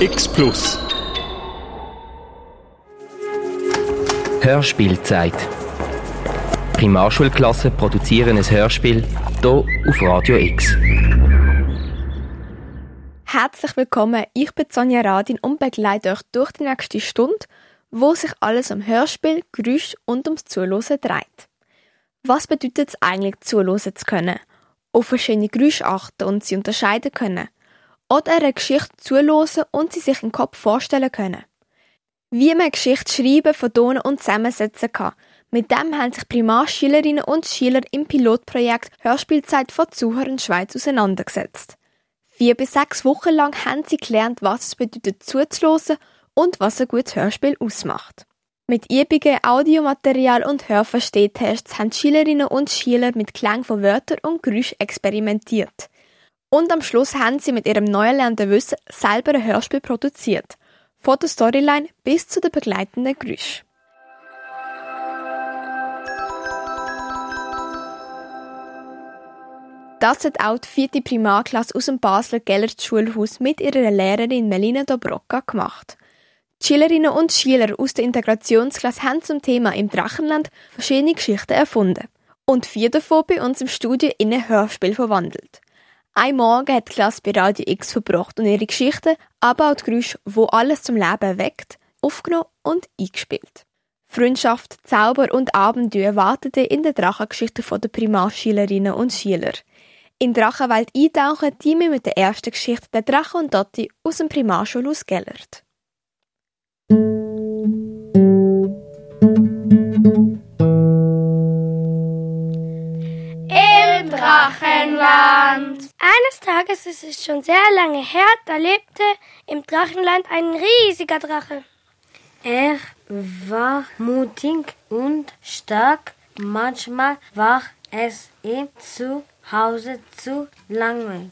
X Plus. Hörspielzeit. Primarschulklassen produzieren ein Hörspiel hier auf Radio X. Herzlich willkommen, ich bin Sonja Radin und begleite euch durch die nächste Stunde, wo sich alles um Hörspiel, Geräusch und ums Zuhören dreht. Was bedeutet es eigentlich, zuhören zu können? Auf verschiedene Geräusche achten und sie unterscheiden können? Oder einer Geschichte zuhören und sie sich im Kopf vorstellen können? Wie man Geschichte schreiben, vertonen und zusammensetzen kann. Mit dem haben sich Primarschülerinnen und Schüler im Pilotprojekt Hörspielzeit von Zuhörern Schweiz auseinandergesetzt. Vier bis sechs Wochen lang haben sie gelernt, was es bedeutet zuzuhören und was ein gutes Hörspiel ausmacht. Mit Übungen, Audiomaterial und Hörverstehtests haben Schülerinnen und Schüler mit Klang von Wörtern und Geräuschen experimentiert. Und am Schluss haben sie mit ihrem neu erlernten Wissen selber ein Hörspiel produziert. Von der Storyline bis zu den begleitenden Geräuschen. Das hat auch die vierte Primarklasse aus dem Basler Gellert Schulhaus mit ihrer Lehrerin Melina Dobrocka gemacht. Die Schülerinnen und Schüler aus der Integrationsklasse haben zum Thema im Drachenland verschiedene Geschichten erfunden und vier davon bei uns im Studio in ein Hörspiel verwandelt. Ein Morgen hat die Klasse bei Radio X verbracht und ihre Geschichten, aber auch die Geräusche, wo alles zum Leben weckt, aufgenommen und eingespielt. Freundschaft, Zauber und Abenteuer warteten in der Drachengeschichte der Primarschülerinnen und Schüler. In Drachenwelt eintauchen die wir mit der ersten Geschichte der Drache und Dotti aus dem Primarschulhaus Gellert. Drachenland. Eines Tages, es ist schon sehr lange her, da lebte im Drachenland ein riesiger Drache. Er war mutig und stark. Manchmal war es ihm zu Hause zu langweilig.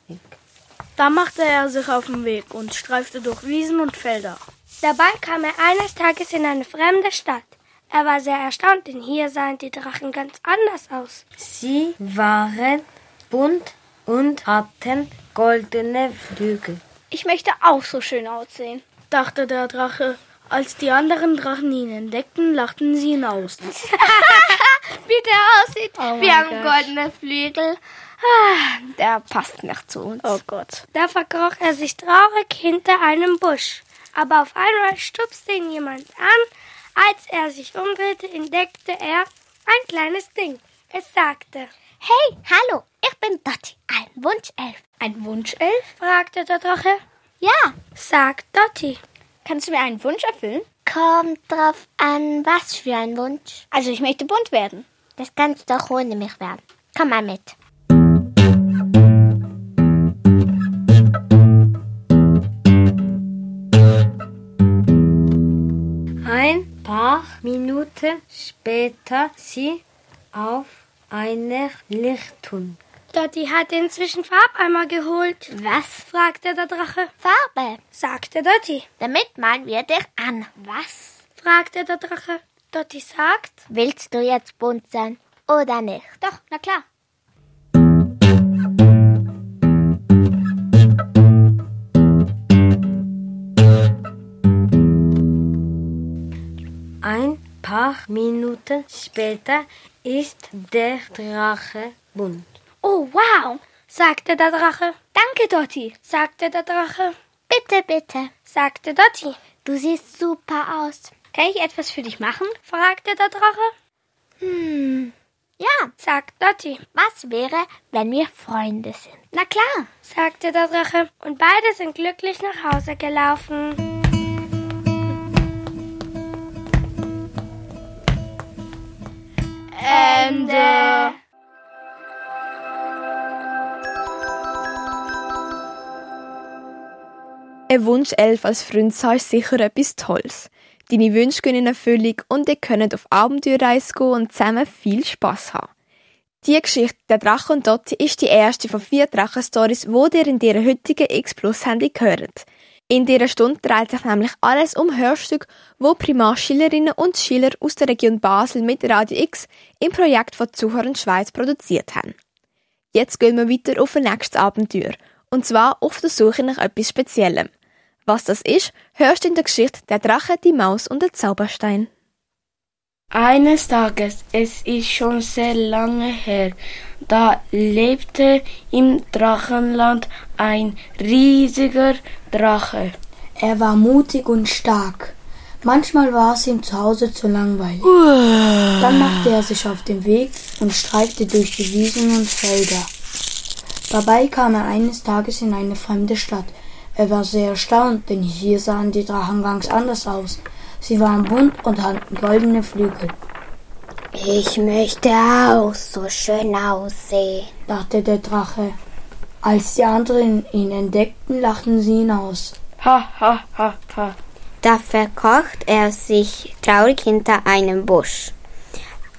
Da machte er sich auf den Weg und streifte durch Wiesen und Felder. Dabei kam er eines Tages in eine fremde Stadt. Er war sehr erstaunt, denn hier sahen die Drachen ganz anders aus. Sie waren bunt und hatten goldene Flügel. Ich möchte auch so schön aussehen, dachte der Drache. Als die anderen Drachen ihn entdeckten, lachten sie ihn aus. Wie der aussieht. Oh Wir haben Gott. goldene Flügel. Ah, Der passt nicht zu uns. Oh Gott. Da verkroch er sich traurig hinter einem Busch. Aber auf einmal stupste ihn jemand an. Als er sich umdrehte, entdeckte er ein kleines Ding. Es sagte, Hey, hallo, ich bin Dotti, ein Wunschelf. Ein Wunschelf? fragte der Drache. Ja, Sagt Dotti. Kannst du mir einen Wunsch erfüllen? kommt drauf an, was für ein Wunsch. Also ich möchte bunt werden. Das kannst du auch ohne mich werden. Komm mal mit. Minuten später sie auf einer Lichtung. Dotti hat inzwischen Farbeimer geholt. Was? fragte der Drache. Farbe. Sagte Dotti. Damit malen wir dich an. Was? fragte der Drache. Dotti sagt, Willst du jetzt bunt sein oder nicht? Doch, na klar. Ein paar Minuten später ist der Drache bunt. oh wow, sagte der Drache. Danke, Dotti. Sagte der Drache. Bitte, bitte. Sagte Dotti. Du siehst super aus. Kann ich etwas für dich machen? Fragte der Drache. Hm. Ja, Sagt Dotti. was wäre, wenn wir Freunde sind? Na klar. Sagte der Drache. Und beide sind glücklich nach Hause gelaufen. Ende. Ein Wunschelf als Freund ist sicher etwas Tolles. Deine Wünsche gehen in Erfüllung und ihr könnt auf Abenteuerreise gehen und zusammen viel Spass haben. Die Geschichte der Drache und Dotti ist die erste von vier Drachenstories, die ihr in dieser heutigen X Plus Handy hört. In dieser Stunde dreht sich nämlich alles um Hörstücke, wo Primarschülerinnen und Schüler aus der Region Basel mit Radio X im Projekt von Zuhörern Schweiz produziert haben. Jetzt gehen wir weiter auf ein nächstes Abenteuer. Und zwar auf der Suche nach etwas Speziellem. Was das ist, hörst du in der Geschichte Der Drache, die Maus und der Zauberstein. Eines Tages, es ist schon sehr lange her, da lebte im Drachenland ein riesiger Drache. Er war mutig und stark. Manchmal war es ihm zu Hause zu langweilig. Dann machte er sich auf den Weg und streifte durch die Wiesen und Felder. Dabei kam er eines Tages in eine fremde Stadt. Er war sehr erstaunt, denn hier sahen die Drachen ganz anders aus. Sie waren bunt und hatten goldene Flügel. Ich möchte auch so schön aussehen, dachte der Drache. Als die anderen ihn entdeckten, lachten sie ihn aus. Ha, ha, ha, ha. Da verkroch er sich traurig hinter einem Busch.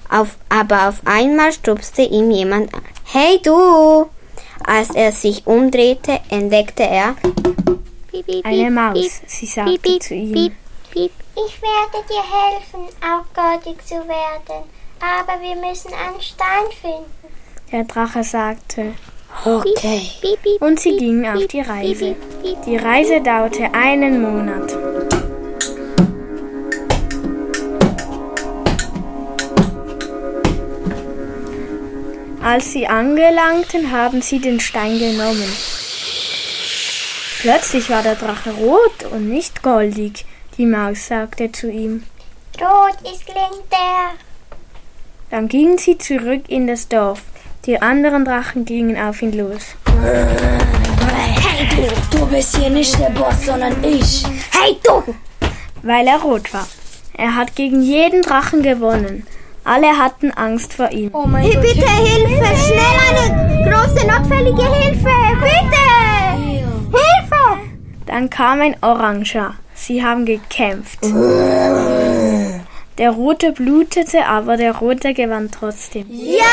Auf, aber auf einmal stupste ihm jemand an. Hey du! Als er sich umdrehte, entdeckte er eine Maus. Sie sagte zu ihm, ich werde dir helfen, auch goldig zu werden, aber wir müssen einen Stein finden. Der Drache sagte, Okay. und sie gingen auf die Reise. Die Reise dauerte einen Monat. Als sie angelangten, haben sie den Stein genommen. Plötzlich war der Drache rot und nicht goldig. Die Maus sagte zu ihm. Rot ist klingt der. Dann gingen sie zurück in das Dorf. Die anderen Drachen gingen auf ihn los. Hey du, du bist hier nicht der Boss, sondern ich. Hey du! Weil er rot war. Er hat gegen jeden Drachen gewonnen. Alle hatten Angst vor ihm. Oh mein Hey, bitte Hilfe! Schnell eine große notfällige Hilfe! Bitte! Hilfe! Dann kam ein Oranger. Sie haben gekämpft. Der Rote blutete, aber der Rote gewann trotzdem. Ja!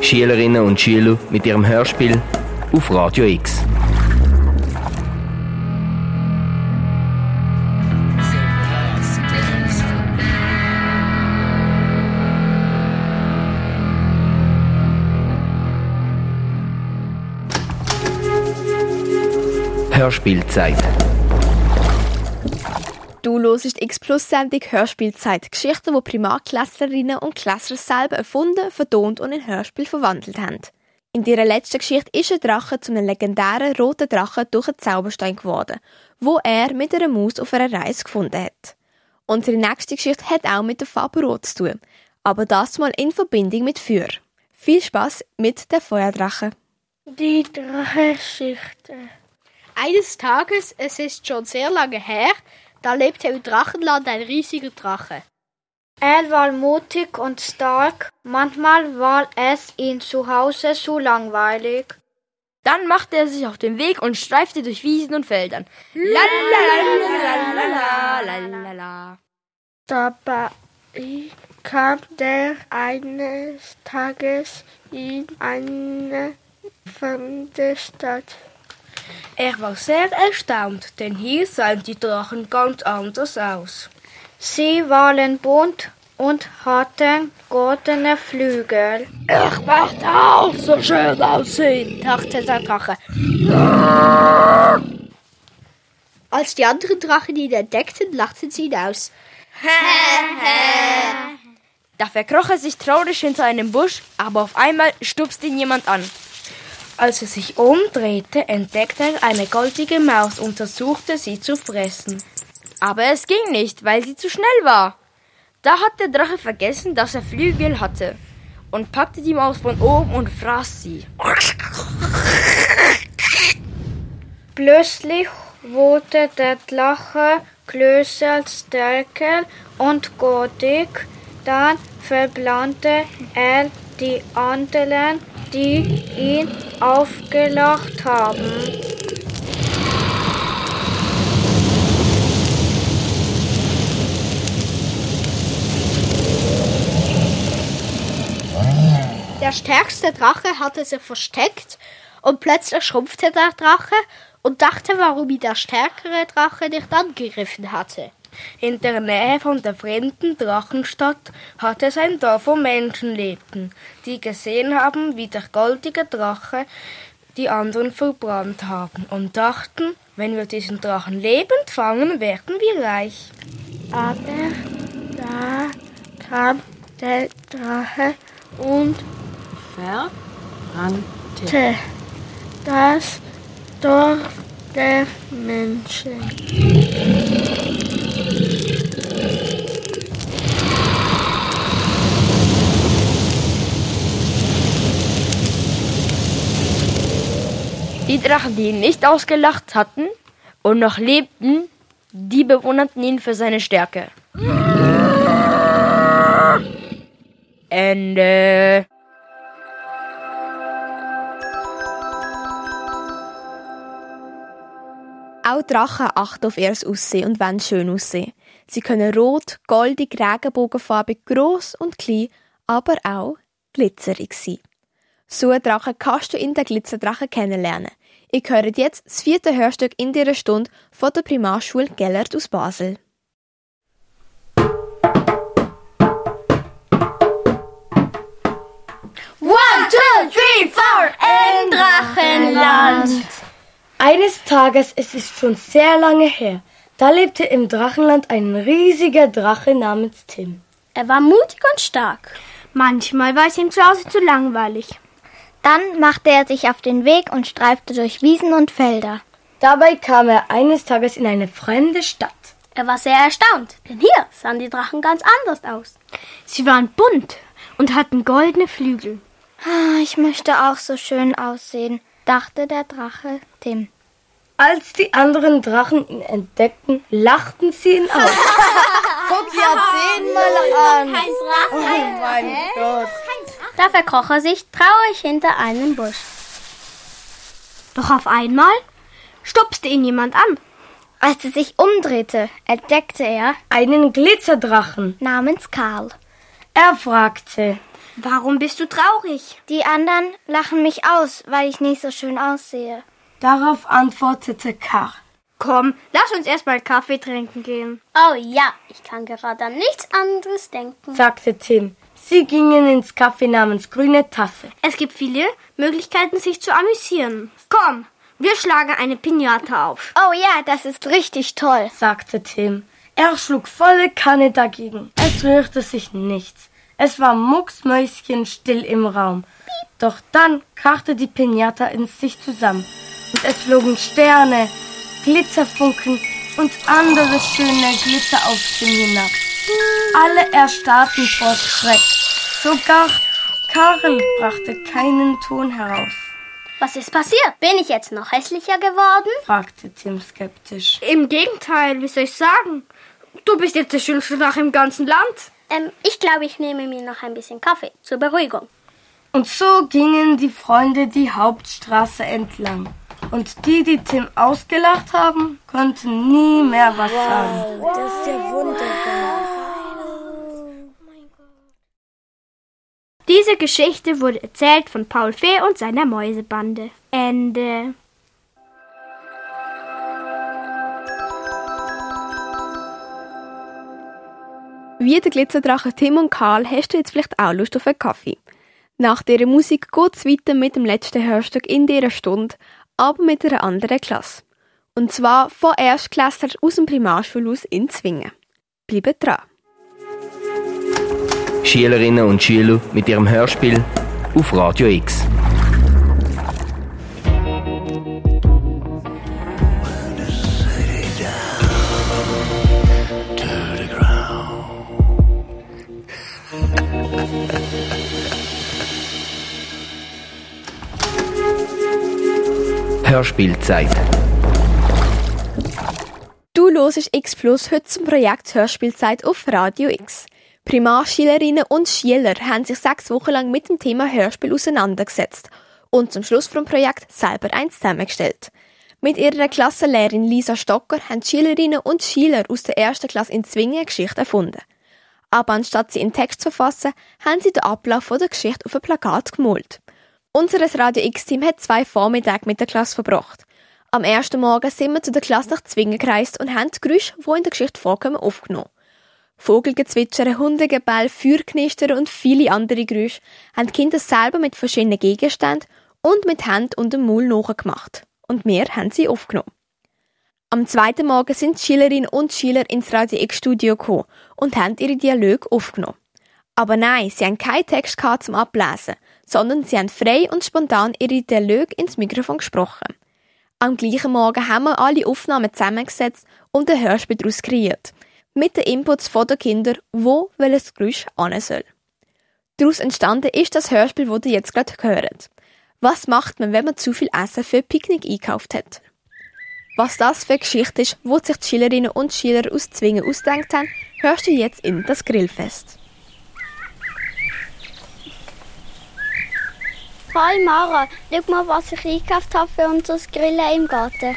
Schülerinnen und Schüler mit ihrem Hörspiel auf Radio X. Hörspielzeit. Du hörst die X-Plus-Sendung Hörspielzeit. Geschichten, die Primarklässlerinnen und Klässler selber erfunden, vertont und in Hörspiel verwandelt haben. In ihrer letzten Geschichte ist ein Drache zu einem legendären roten Drachen durch einen Zauberstein geworden, wo er mit einer Maus auf einer Reise gefunden hat. Unsere nächste Geschichte hat auch mit der Farbe Rot zu tun, aber das mal in Verbindung mit Feuer. Viel Spaß mit der Feuerdrache. Die Drachenschichte. Eines Tages, es ist schon sehr lange her, da lebte im Drachenland ein riesiger Drache. Er war mutig und stark, manchmal war es ihm zu Hause zu langweilig. Dann machte er sich auf den Weg und streifte durch Wiesen und Feldern. Lalalala. Dabei kam der eines Tages in eine fremde Stadt. Er war sehr erstaunt, denn hier sahen die Drachen ganz anders aus. Sie waren bunt und hatten goldene Flügel. Ich möchte auch so schön aussehen, dachte der Drache. Als die anderen Drachen ihn entdeckten, lachten sie ihn aus. da verkroch er sich traurig hinter einem Busch, aber auf einmal stupste ihn jemand an. Als er sich umdrehte, entdeckte er eine goldige Maus und versuchte, sie zu fressen. Aber es ging nicht, weil sie zu schnell war. Da hat der Drache vergessen, dass er Flügel hatte und packte die Maus von oben und fraß sie. Plötzlich wurde der Drache größer, stärker und goldig. Dann verbrannte er die anderen, die ihn aufgelacht haben. Der stärkste Drache hatte sich versteckt und plötzlich schrumpfte der Drache und dachte, warum ihn der stärkere Drache nicht angegriffen hatte. In der Nähe von der fremden Drachenstadt hatte es ein Dorf, wo Menschen lebten, die gesehen haben, wie der goldige Drache die anderen verbrannt haben und dachten, wenn wir diesen Drachen lebend fangen, werden wir reich. Aber da kam der Drache und verbrannte das Dorf der Menschen. Die Drachen, die ihn nicht ausgelacht hatten und noch lebten, die bewunderten ihn für seine Stärke. Ende. Auch Drachen achten auf ihr Aussehen und wollen schön aussehen. Sie können rot, goldig, regenbogenfarbig, gross und klein, aber auch glitzerig sein. So einen Drachen kannst du in der Glitzerdrache kennenlernen. Ihr hört jetzt das vierte Hörstück in dieser Stunde von der Primarschule Gellert aus Basel. One, two, three, four, im Drachenland. Eines Tages, es ist schon sehr lange her, da lebte im Drachenland ein riesiger Drache namens Tim. Er war mutig und stark. Manchmal war es ihm zu Hause zu langweilig. Dann machte er sich auf den Weg und streifte durch Wiesen und Felder. Dabei kam er eines Tages in eine fremde Stadt. Er war sehr erstaunt, denn hier sahen die Drachen ganz anders aus. Sie waren bunt und hatten goldene Flügel. Ah, Ich möchte auch so schön aussehen, dachte der Drache Tim. Als die anderen Drachen ihn entdeckten, lachten sie ihn aus. Guck ja den mal an. Oh mein Gott. Da verkroch er sich traurig hinter einem Busch. Doch auf einmal stupste ihn jemand an. Als er sich umdrehte, entdeckte er Einen Glitzerdrachen. namens Karl. Er fragte, Warum bist du traurig? Die anderen lachen mich aus, weil ich nicht so schön aussehe. darauf antwortete Karl. Komm, lass uns erstmal Kaffee trinken gehen. Oh ja, ich kann gerade an nichts anderes denken. sagte Tim. Sie gingen ins Café namens Grüne Tasse. Es gibt viele Möglichkeiten, sich zu amüsieren. Komm, wir schlagen eine Pinata auf. Oh ja, das ist richtig toll. sagte Tim. Er schlug volle Kanne dagegen. Es rührte sich nichts. Es war mucksmäuschenstill im Raum. Doch dann krachte die Pinata in sich zusammen und es flogen Sterne, Glitzerfunken und andere schöne Glitzer auf Tim hinab. Alle erstarrten vor Schreck. Sogar Karl brachte keinen Ton heraus, Was ist passiert? Bin ich jetzt noch hässlicher geworden? fragte Tim skeptisch. Im Gegenteil, wie soll ich sagen? Du bist jetzt der schönste Drache im ganzen Land. Ähm, ich glaube, ich nehme mir noch ein bisschen Kaffee zur Beruhigung. Und so gingen die Freunde die Hauptstraße entlang. Und die, die Tim ausgelacht haben, konnten nie mehr was sagen. Das ist ja wunderbar. Diese Geschichte wurde erzählt von Paul Fee und seiner Mäusebande. Ende. Wie der Glitzerdrache Tim und Karl hast du jetzt vielleicht auch Lust auf einen Kaffee. Nach dieser Musik geht's weiter mit dem letzten Hörstück in dieser Stunde, aber mit einer anderen Klasse. Und zwar von Erstklässlern aus dem Primarschulhaus in Zwingen. Bleibt dran! Schülerinnen und Schüler mit ihrem Hörspiel auf Radio X. Hörspielzeit. Du hörst X Plus heute zum Projekt Hörspielzeit auf Radio X. Primarschülerinnen und Schüler haben sich sechs Wochen lang mit dem Thema Hörspiel auseinandergesetzt und zum Schluss vom Projekt selber eins zusammengestellt. Mit ihrer Klassenlehrerin Lisa Stocker haben Schülerinnen und Schüler aus der ersten Klasse in Zwingen eine Geschichte erfunden. Aber anstatt sie in Text zu fassen, haben sie den Ablauf der Geschichte auf ein Plakat gemalt. Unseres Radio X-Team hat zwei Vormittage mit der Klasse verbracht. Am ersten Morgen sind wir zu der Klasse nach Zwingen gereist und haben die Geräusche, die in der Geschichte vorkommen, aufgenommen. Vogelgezwitscher, Hundegebell, Feuerknister und viele andere Geräusche haben die Kinder selber mit verschiedenen Gegenständen und mit Hand und dem Maul nachgemacht. Und wir haben sie aufgenommen. Am zweiten Morgen sind die Schülerinnen und Schüler ins Radio X-Studio gekommen und haben ihre Dialoge aufgenommen. Aber nein, sie haben keinen Text zum Ablesen, sondern sie haben frei und spontan ihre Dialoge ins Mikrofon gesprochen. Am gleichen Morgen haben wir alle Aufnahmen zusammengesetzt und ein Hörspiel daraus kreiert. Mit den Inputs der Kinder, wo welches Geräusch an soll. Daraus entstanden ist das Hörspiel, das ihr jetzt gerade hört. Was macht man, wenn man zu viel Essen für Picknick einkauft hat? Was das für eine Geschichte ist, wo sich die Schülerinnen und Schüler aus Zwingen ausdenkt haben, hörst du jetzt in das Grillfest. Hi Mara, schau mal, was ich eingekauft habe für unser Grillen im Garten.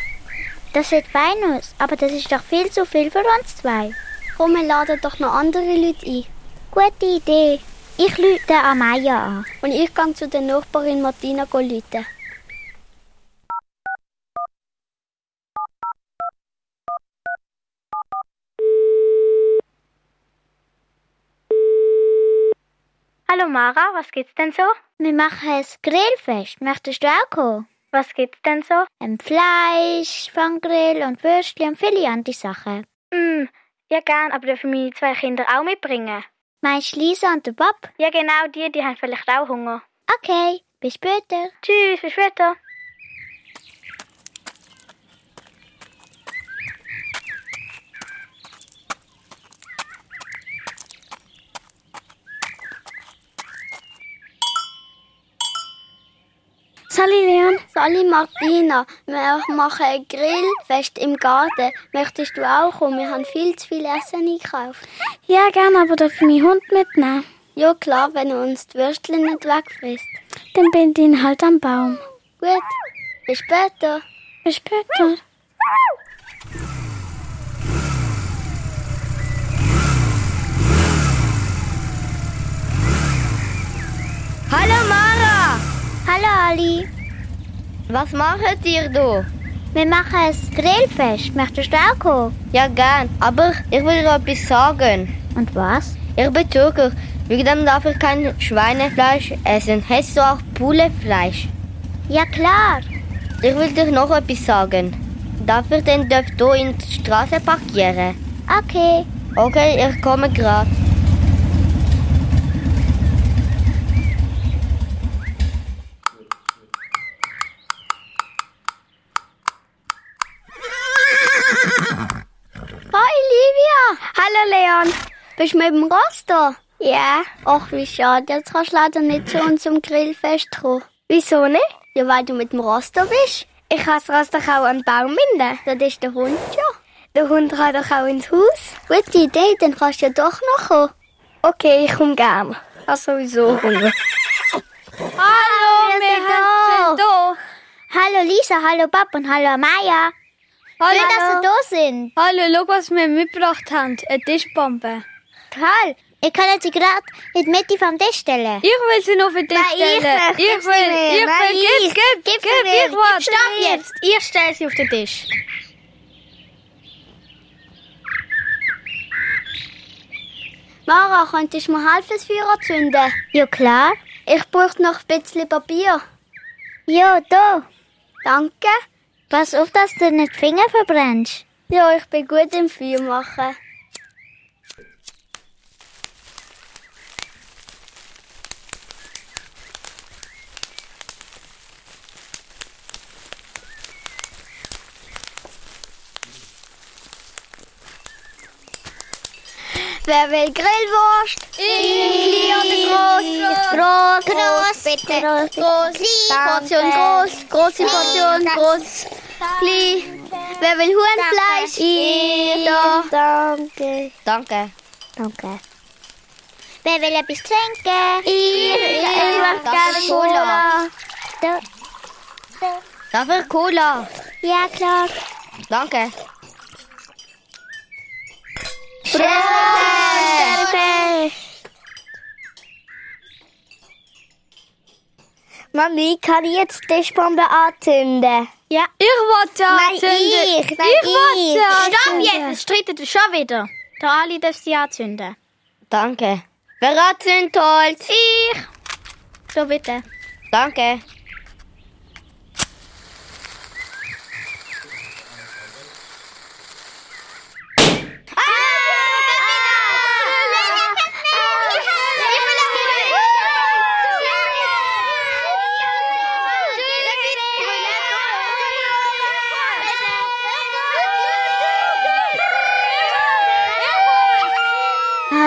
Das sieht fein aus, aber das ist doch viel zu viel für uns zwei. Komm, wir laden doch noch andere Leute ein. Gute Idee. Ich lüte Amaya an. Und ich gehe zu der Nachbarin Martina lüten. Hallo Mara, was gibt's denn so? Wir machen ein Grillfest. Möchtest du auch kommen? Was gibt's denn so? Ein Fleisch, Fanggrill und Würstchen und viele andere Sachen. Mm, ja gern, aber dürfen meine zwei Kinder auch mitbringen? Meinst du Lisa und der Bob? Ja genau, die, die haben vielleicht auch Hunger. Okay, bis später. Tschüss, bis später. Sali Leon. Sali Martina, wir machen ein Grillfest im Garten. Möchtest du auch kommen? Wir haben viel zu viel Essen eingekauft. Ja, gerne, aber darf ich meinen Hund mitnehmen? Ja, klar, wenn er uns die Würstchen nicht wegfrisst. Dann bin ich ihn halt am Baum. Gut, bis später. Bis später. Hallo Mara! Hallo Ali. Was macht ihr da? Wir machen ein Grillfest. Möchtest du auch kommen? Ja, gern. Aber ich will dir etwas sagen. Und was? Ich bin Türker. Wegen dem darf ich kein Schweinefleisch essen. Hättest du auch Pulefleisch? Ja, klar. Ich will dir noch etwas sagen. Darf ich den Dörf hier in die Straße parkieren? Okay. Okay, ich komme gerade. Hi Livia! Hallo Leon! Bist du mit dem Ross da? Ja. Ach, wie schade. Jetzt kannst du leider nicht zu unserem Grillfest kommen. Wieso nicht? Ja, weil du mit dem Ross da bist. Ich kann das doch auch an den Baum binden. Das ist der Hund ja. Der Hund kann doch auch ins Haus. Gute Idee, dann kannst du ja doch noch kommen. Okay, ich komme gern. Ich habe sowieso Hunger. Hallo, wir, sind da. Hallo Lisa, hallo Bob und hallo Maya. Hallo. Schön, dass ihr da sind. Hallo, schau, was wir mitgebracht haben. Eine Tischbombe. Toll. Ich kann sie gerade in die Mitte vom Tisch stellen. Ich will sie noch für Nein, ich stellen. ich sie will, ich Nein, will, gib, ich. gib, Gib gib, ich will. Stopp jetzt. Ich stelle sie auf den Tisch. Mara, könntest du mir helfen, das Feuer anzünden? Ja, klar. Ich brauche noch ein bisschen Papier. Ja, da. Danke. Pass auf, dass du nicht die Finger verbrennst. Ja, ich bin gut im Feuer machen. Wer will Grillwurst? Ich groß? Groß, groß, bitte. Groß, Groß. Portion groß. Große Portion groß. Klein. Wer will Huhnfleisch? Ich. Da. Danke. Danke. Danke. Wer will etwas trinken? Ich. Ich möchte gerne Cola. Da. Darf ich Cola? Ja, klar. Danke. Sterne. Mami, kann ich jetzt die Tischbombe anzünden? Ja. Ich wollte anzünden. ich, nein, ich wollte Stopp jetzt, es streitet schon wieder. Der Ali darf sie anzünden. Danke. Wer hat Zündholz? Ich. So bitte. Danke.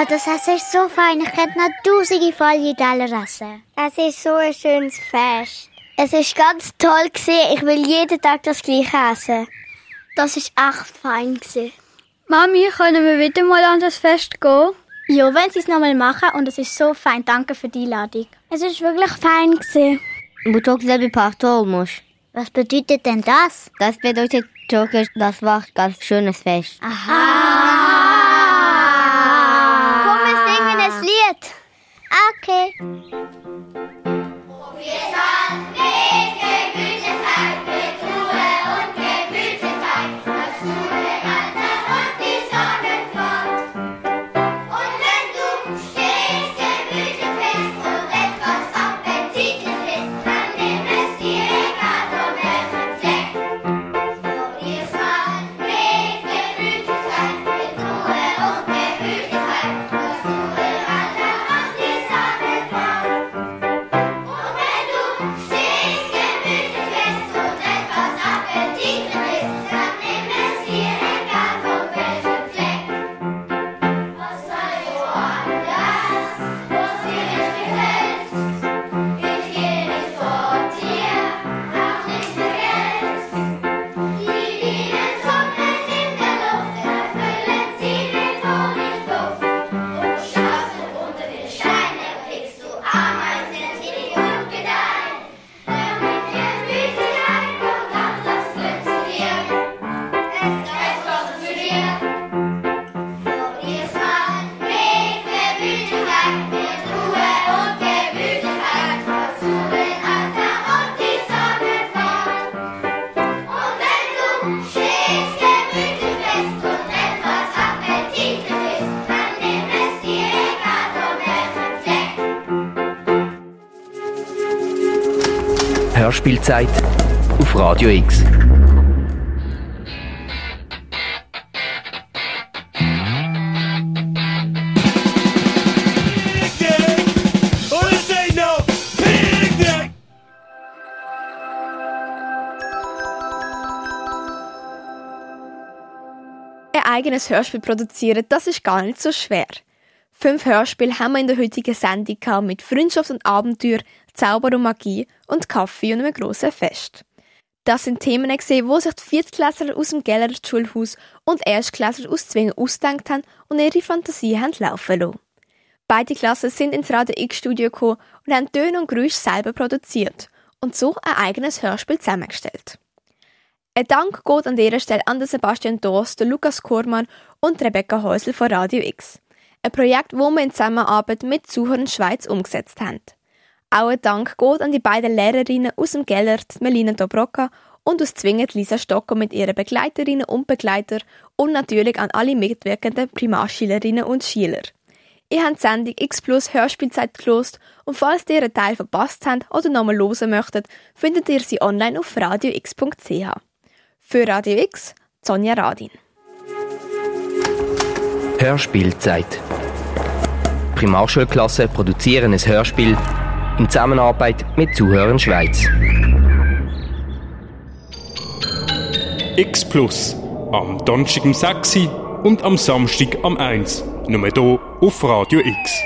Das Essen ist so fein. Ich könnte noch tausende volle Teller essen. Es ist so ein schönes Fest. Es ist ganz toll gewesen. Ich will jeden Tag das gleiche essen. Das ist echt fein gewesen. Mami, können wir wieder mal an das Fest gehen? Ja, wenn sie es nochmal machen und es ist so fein. Danke für die Einladung. Es ist wirklich fein gewesen. Butok selber Parto olmuş. Was bedeutet denn das? Das bedeutet Türkisch, das war ganz schönes Fest. Komm, Okay. Hörspielzeit auf Radio X. Eigenes Hörspiel produzieren, das ist gar nicht so schwer. Fünf Hörspiele haben wir in der heutigen Sendung gehabt mit Freundschaft und Abenteuer, Zauber und Magie und Kaffee und einem grossen Fest. Das sind Themen gesehen, wo sich die Viertklässler aus dem Geller Schulhaus und Erstklässler aus Zwingen ausgedacht haben und ihre Fantasie haben laufen lassen. Beide Klassen sind ins Radio X-Studio gekommen und haben Töne und Geräusche selber produziert und so ein eigenes Hörspiel zusammengestellt. Ein Dank geht an dieser Stelle an Sebastian Doss, Lukas Kormann und Rebecca Häusl von Radio X. Ein Projekt, wo wir in Zusammenarbeit mit Zuhörern Schweiz umgesetzt haben. Auch ein Dank geht an die beiden Lehrerinnen aus dem Gellert, Melina Dobrocka und aus Zwingend Lisa Stocker mit ihren Begleiterinnen und Begleitern und natürlich an alle mitwirkenden Primarschülerinnen und Schüler. Ihr habt die Sendung X Plus Hörspielzeit gelost und falls ihr einen Teil verpasst habt oder nochmal hören möchtet, findet ihr sie online auf radiox.ch. Für Radio X, Sonja Radin. Hörspielzeit. Primarschulklasse produzieren ein Hörspiel in Zusammenarbeit mit Zuhörern Schweiz. X Plus. Am Donnerstag um 6 Uhr und am Samstag am 1 Uhr. Nur hier auf Radio X.